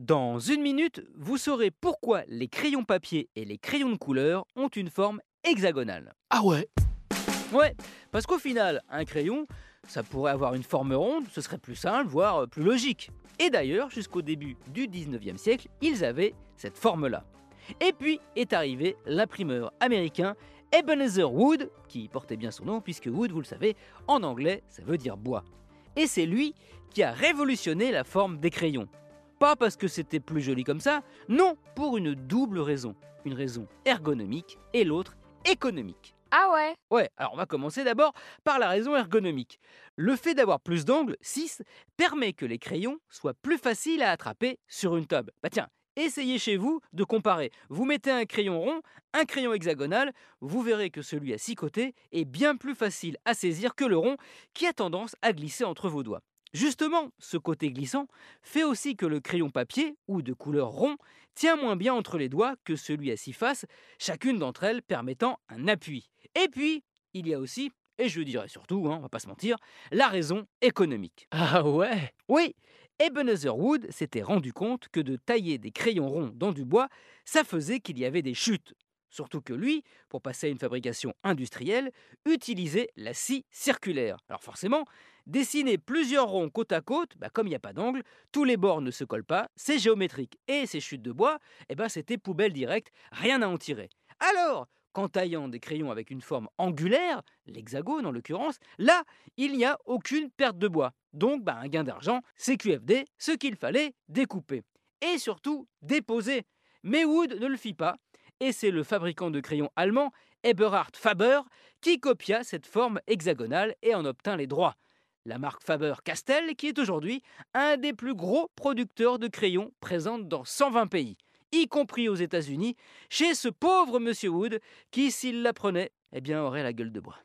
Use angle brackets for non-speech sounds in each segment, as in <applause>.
Dans une minute, vous saurez pourquoi les crayons papier et les crayons de couleur ont une forme hexagonale. Ah ouais Ouais, parce qu'au final, un crayon, ça pourrait avoir une forme ronde, ce serait plus simple, voire plus logique. Et d'ailleurs, jusqu'au début du 19e siècle, ils avaient cette forme-là. Et puis est arrivé l'imprimeur américain Ebenezer Wood, qui portait bien son nom puisque Wood, vous le savez, en anglais, ça veut dire bois. Et c'est lui qui a révolutionné la forme des crayons. Pas parce que c'était plus joli comme ça, non, pour une double raison. Une raison ergonomique et l'autre économique. Ah ouais Ouais, alors on va commencer d'abord par la raison ergonomique. Le fait d'avoir plus d'angles, 6, permet que les crayons soient plus faciles à attraper sur une table. Bah tiens, essayez chez vous de comparer. Vous mettez un crayon rond, un crayon hexagonal, vous verrez que celui à six côtés est bien plus facile à saisir que le rond qui a tendance à glisser entre vos doigts. Justement, ce côté glissant fait aussi que le crayon papier, ou de couleur rond, tient moins bien entre les doigts que celui à six faces, chacune d'entre elles permettant un appui. Et puis, il y a aussi, et je dirais surtout, hein, on va pas se mentir, la raison économique. <laughs> Ah ouais? Oui, Ebenezer Wood s'était rendu compte que de tailler des crayons ronds dans du bois, ça faisait qu'il y avait des chutes. Surtout que lui, pour passer à une fabrication industrielle, utilisait la scie circulaire. Alors forcément, dessiner plusieurs ronds côte à côte, bah comme il n'y a pas d'angle, tous les bords ne se collent pas, c'est géométrique. Et ces chutes de bois, eh ben c'était poubelle directe, rien à en tirer. Alors, qu'en taillant des crayons avec une forme angulaire, l'hexagone en l'occurrence, là, il n'y a aucune perte de bois. Donc, bah, un gain d'argent, c'est QFD, ce qu'il fallait découper. Et surtout, déposer. Mais Wood ne le fit pas, et c'est le fabricant de crayons allemand, Eberhard Faber, qui copia cette forme hexagonale et en obtint les droits. La marque Faber-Castell, qui est aujourd'hui un des plus gros producteurs de crayons présente dans 120 pays, y compris aux États-Unis, chez ce pauvre Monsieur Wood qui, s'il l'apprenait, eh bien, aurait la gueule de bois.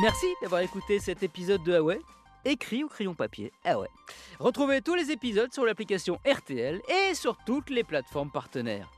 Merci d'avoir écouté cet épisode de Huawei, écrit au crayon papier. Ah. Retrouvez tous les épisodes sur l'application RTL et sur toutes les plateformes partenaires.